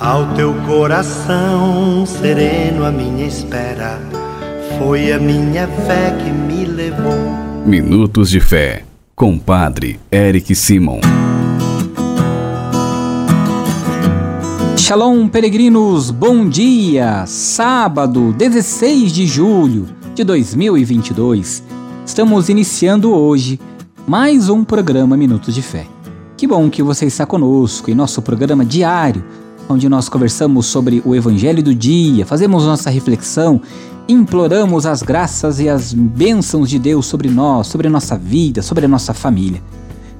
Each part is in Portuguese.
Ao teu coração sereno, a minha espera foi a minha fé que me levou. Minutos de Fé, com Padre Eric Simon. Shalom, peregrinos, bom dia! Sábado, 16 de julho de 2022. Estamos iniciando hoje mais um programa Minutos de Fé. Que bom que você está conosco em nosso programa diário onde nós conversamos sobre o Evangelho do dia, fazemos nossa reflexão, imploramos as graças e as bênçãos de Deus sobre nós, sobre a nossa vida, sobre a nossa família.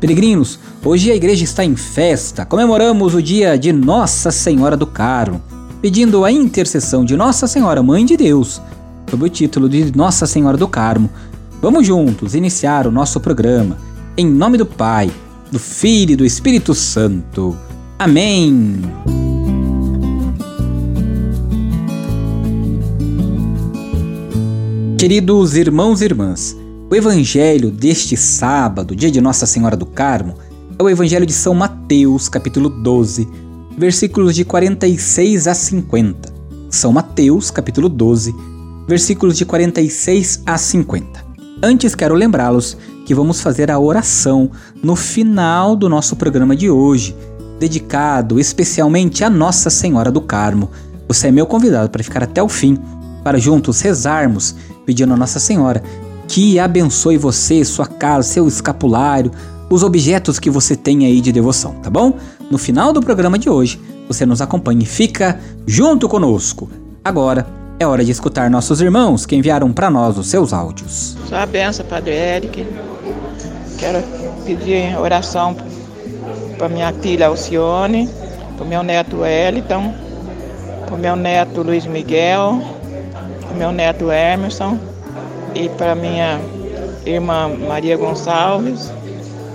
Peregrinos, hoje a igreja está em festa, comemoramos o dia de Nossa Senhora do Carmo, pedindo a intercessão de Nossa Senhora, Mãe de Deus, sob o título de Nossa Senhora do Carmo. Vamos juntos iniciar o nosso programa, em nome do Pai, do Filho e do Espírito Santo. Amém. Queridos irmãos e irmãs, o evangelho deste sábado, dia de Nossa Senhora do Carmo, é o evangelho de São Mateus, capítulo 12, versículos de 46 a 50. São Mateus, capítulo 12, versículos de 46 a 50. Antes quero lembrá-los que vamos fazer a oração no final do nosso programa de hoje, dedicado especialmente a Nossa Senhora do Carmo. Você é meu convidado para ficar até o fim, para juntos rezarmos pedindo a Nossa Senhora que abençoe você, sua casa, seu escapulário, os objetos que você tem aí de devoção, tá bom? No final do programa de hoje, você nos acompanha e fica junto conosco. Agora é hora de escutar nossos irmãos que enviaram para nós os seus áudios. Sua benção, Padre Eric. Quero pedir oração para minha filha Alcione, para meu neto Wellington, para meu neto Luiz Miguel, meu neto Emerson e para minha irmã Maria Gonçalves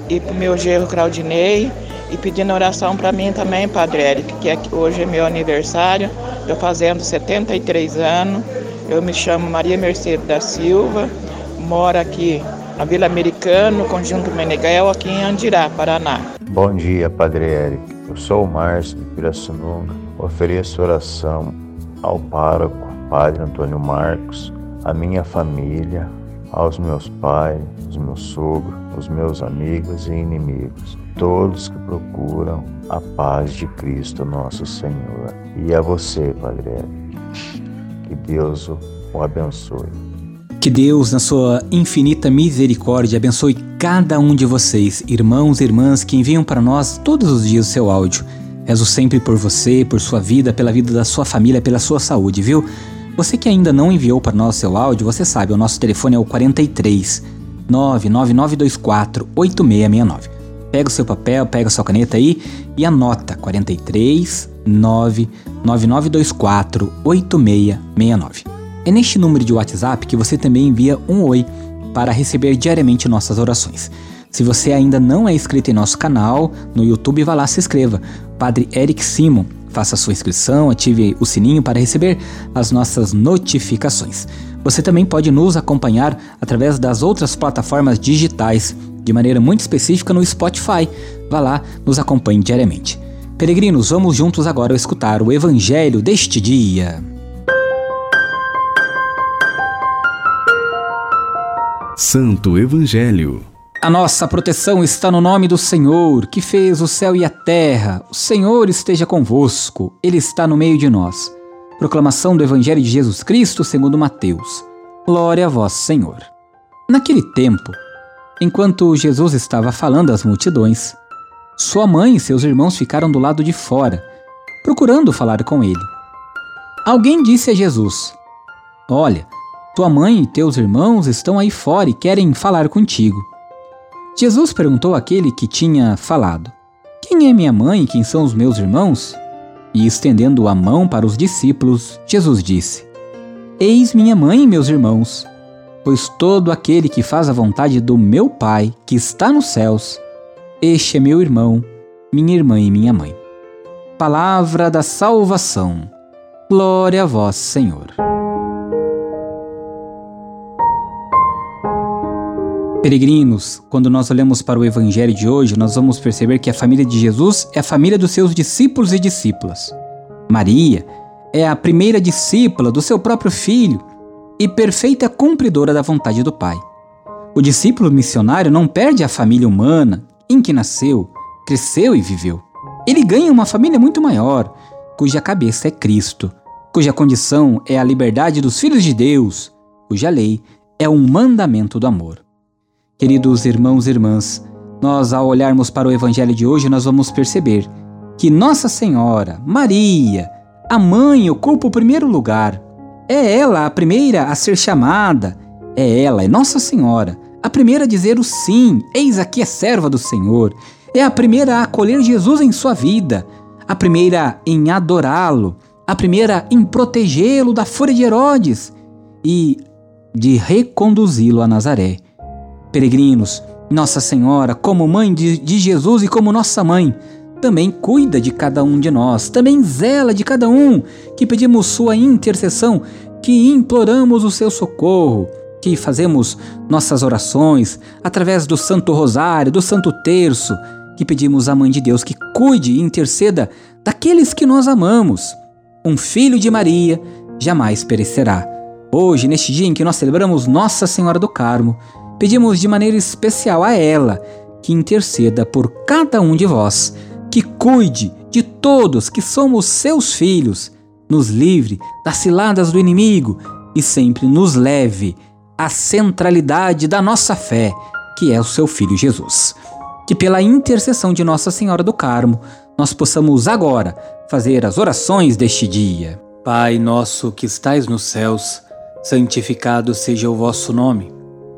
e para o meu genro Claudinei e pedindo oração para mim também, Padre Eric, que é, hoje é meu aniversário, estou fazendo 73 anos, eu me chamo Maria Mercedes da Silva, moro aqui na Vila Americano, Conjunto Meneghel, aqui em Andirá, Paraná. Bom dia, Padre Eric. Eu sou o Márcio de Pirassununga. Ofereço oração ao pároco Padre Antônio Marcos, a minha família, aos meus pais, os meus sogros, os meus amigos e inimigos, todos que procuram a paz de Cristo nosso Senhor. E a você, Padre que Deus o abençoe. Que Deus, na sua infinita misericórdia, abençoe cada um de vocês, irmãos e irmãs que enviam para nós todos os dias o seu áudio. Rezo sempre por você, por sua vida, pela vida da sua família, pela sua saúde, viu? Você que ainda não enviou para nós seu áudio, você sabe, o nosso telefone é o 43 99924 8669. Pega o seu papel, pega a sua caneta aí e anota 43 99924 8669. É neste número de WhatsApp que você também envia um oi para receber diariamente nossas orações. Se você ainda não é inscrito em nosso canal no YouTube, vá lá se inscreva. Padre Eric Simon Faça sua inscrição, ative o sininho para receber as nossas notificações. Você também pode nos acompanhar através das outras plataformas digitais, de maneira muito específica no Spotify. Vá lá, nos acompanhe diariamente. Peregrinos, vamos juntos agora escutar o Evangelho deste dia. Santo Evangelho a nossa proteção está no nome do Senhor, que fez o céu e a terra. O Senhor esteja convosco, Ele está no meio de nós. Proclamação do Evangelho de Jesus Cristo segundo Mateus. Glória a vós, Senhor. Naquele tempo, enquanto Jesus estava falando às multidões, sua mãe e seus irmãos ficaram do lado de fora, procurando falar com ele. Alguém disse a Jesus: Olha, tua mãe e teus irmãos estão aí fora e querem falar contigo. Jesus perguntou àquele que tinha falado: Quem é minha mãe e quem são os meus irmãos? E estendendo a mão para os discípulos, Jesus disse: Eis minha mãe e meus irmãos, pois todo aquele que faz a vontade do meu Pai, que está nos céus, este é meu irmão, minha irmã e minha mãe. Palavra da salvação. Glória a vós, Senhor. Peregrinos, quando nós olhamos para o Evangelho de hoje, nós vamos perceber que a família de Jesus é a família dos seus discípulos e discípulas. Maria é a primeira discípula do seu próprio filho e perfeita cumpridora da vontade do Pai. O discípulo missionário não perde a família humana em que nasceu, cresceu e viveu. Ele ganha uma família muito maior, cuja cabeça é Cristo, cuja condição é a liberdade dos filhos de Deus, cuja lei é um mandamento do amor. Queridos irmãos e irmãs, nós ao olharmos para o evangelho de hoje, nós vamos perceber que Nossa Senhora, Maria, a mãe ocupa o primeiro lugar. É ela a primeira a ser chamada, é ela, é Nossa Senhora, a primeira a dizer o sim, eis aqui a serva do Senhor. É a primeira a acolher Jesus em sua vida, a primeira em adorá-lo, a primeira em protegê-lo da fúria de Herodes e de reconduzi-lo a Nazaré. Peregrinos, Nossa Senhora, como mãe de, de Jesus e como nossa mãe, também cuida de cada um de nós, também zela de cada um que pedimos sua intercessão, que imploramos o seu socorro, que fazemos nossas orações através do Santo Rosário, do Santo Terço, que pedimos à Mãe de Deus que cuide e interceda daqueles que nós amamos. Um filho de Maria jamais perecerá. Hoje, neste dia em que nós celebramos Nossa Senhora do Carmo, pedimos de maneira especial a ela que interceda por cada um de vós, que cuide de todos que somos seus filhos, nos livre das ciladas do inimigo e sempre nos leve à centralidade da nossa fé, que é o seu Filho Jesus que pela intercessão de Nossa Senhora do Carmo, nós possamos agora fazer as orações deste dia. Pai nosso que estais nos céus, santificado seja o vosso nome.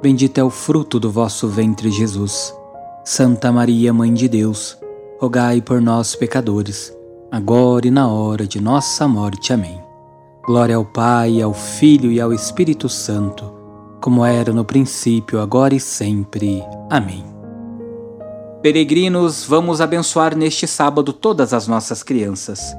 bendito é o fruto do vosso ventre, Jesus. Santa Maria, Mãe de Deus, rogai por nós, pecadores, agora e na hora de nossa morte. Amém. Glória ao Pai, ao Filho e ao Espírito Santo, como era no princípio, agora e sempre. Amém. Peregrinos, vamos abençoar neste sábado todas as nossas crianças.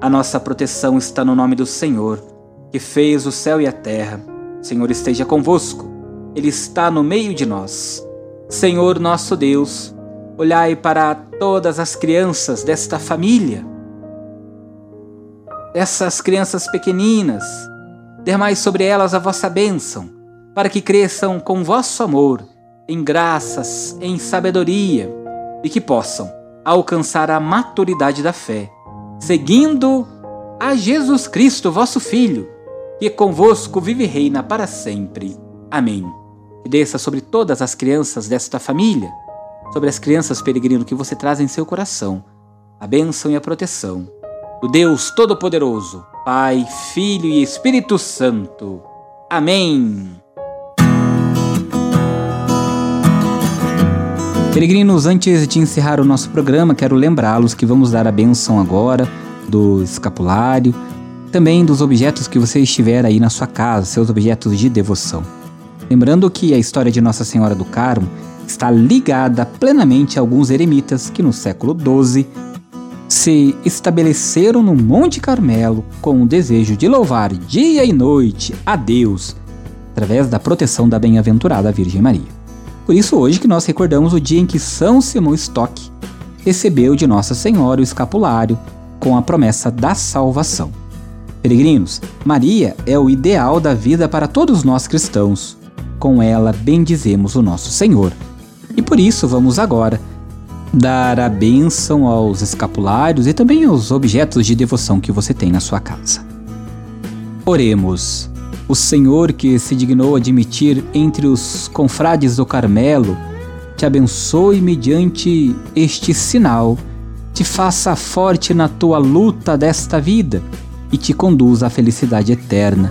A nossa proteção está no nome do Senhor, que fez o céu e a terra. O Senhor esteja convosco, Ele está no meio de nós. Senhor nosso Deus, olhai para todas as crianças desta família, dessas crianças pequeninas, dermai sobre elas a vossa bênção, para que cresçam com vosso amor em graças, em sabedoria e que possam alcançar a maturidade da fé, seguindo a Jesus Cristo, vosso Filho, que convosco vive e reina para sempre. Amém. Que desça sobre todas as crianças desta família, sobre as crianças peregrino que você traz em seu coração, a bênção e a proteção do Deus Todo-Poderoso, Pai, Filho e Espírito Santo. Amém. Peregrinos, antes de encerrar o nosso programa, quero lembrá-los que vamos dar a benção agora do escapulário, também dos objetos que você estiver aí na sua casa, seus objetos de devoção. Lembrando que a história de Nossa Senhora do Carmo está ligada plenamente a alguns eremitas que no século XII se estabeleceram no Monte Carmelo com o desejo de louvar dia e noite a Deus através da proteção da bem-aventurada Virgem Maria. Por isso, hoje que nós recordamos o dia em que São Simão Stock recebeu de Nossa Senhora o escapulário com a promessa da salvação. Peregrinos, Maria é o ideal da vida para todos nós cristãos. Com ela bendizemos o nosso Senhor. E por isso vamos agora dar a bênção aos escapulários e também aos objetos de devoção que você tem na sua casa. Oremos. O Senhor que se dignou admitir entre os confrades do Carmelo, te abençoe mediante este sinal, te faça forte na tua luta desta vida e te conduza à felicidade eterna.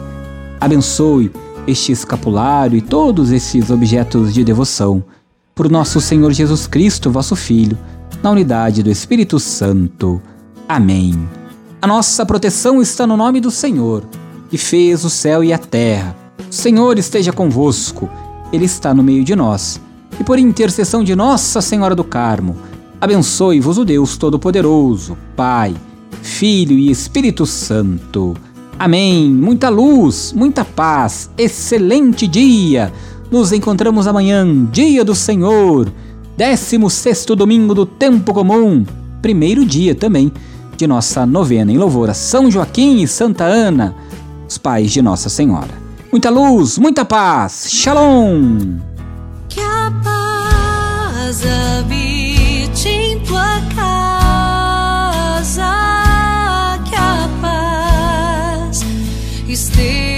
Abençoe este escapulário e todos esses objetos de devoção, por nosso Senhor Jesus Cristo, vosso Filho, na unidade do Espírito Santo. Amém. A nossa proteção está no nome do Senhor que fez o céu e a terra. O Senhor esteja convosco, Ele está no meio de nós. E por intercessão de Nossa Senhora do Carmo, abençoe-vos o Deus Todo-Poderoso, Pai, Filho e Espírito Santo. Amém. Muita luz, muita paz, excelente dia. Nos encontramos amanhã, dia do Senhor, 16 domingo do tempo comum, primeiro dia também de nossa novena em louvor a São Joaquim e Santa Ana, os pais de Nossa Senhora. Muita luz, muita paz. Shalom. Que a paz esteja.